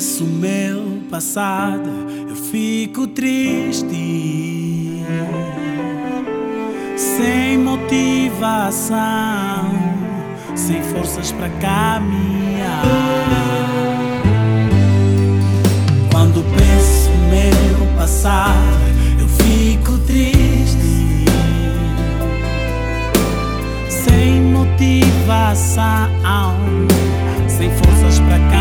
esqueço o meu passado, eu fico triste. Sem motivação, sem forças para caminhar. Quando penso meu passado, eu fico triste. Sem motivação, sem forças para caminhar.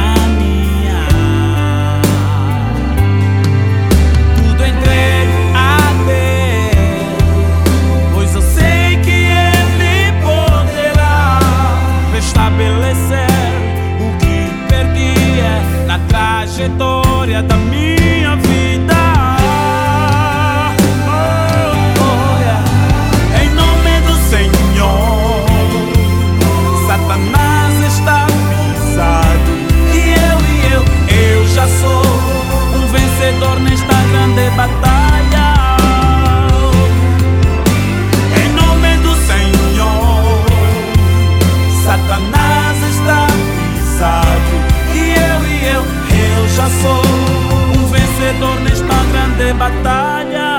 batalha.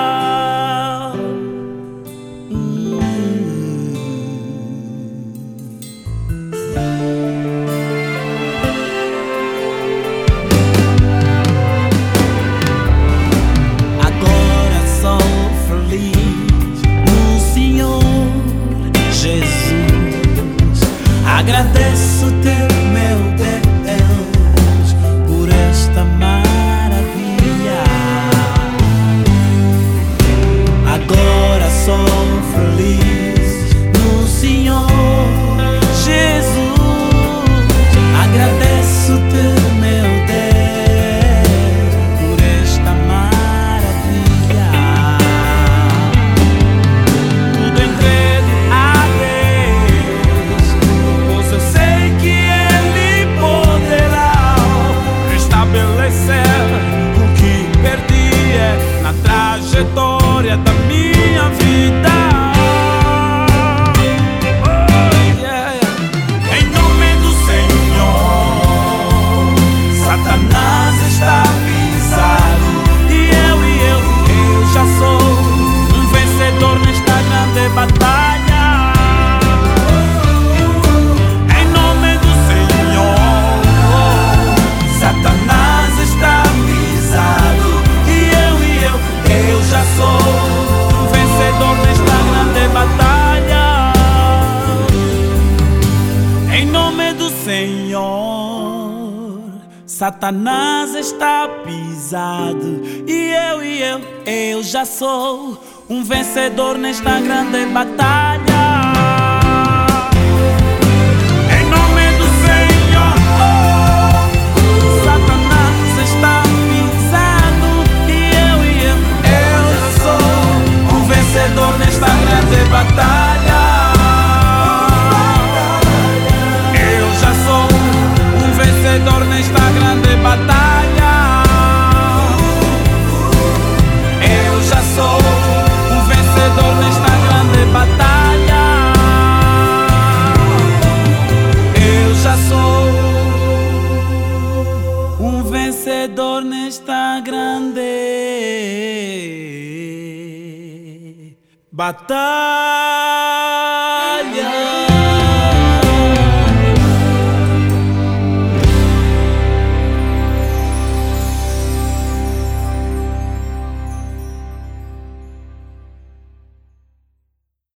Agora sou feliz no Senhor Jesus. Agradeço-te. Satanás está pisado e eu e eu, eu já sou um vencedor nesta grande batalha. está grande. Batalla.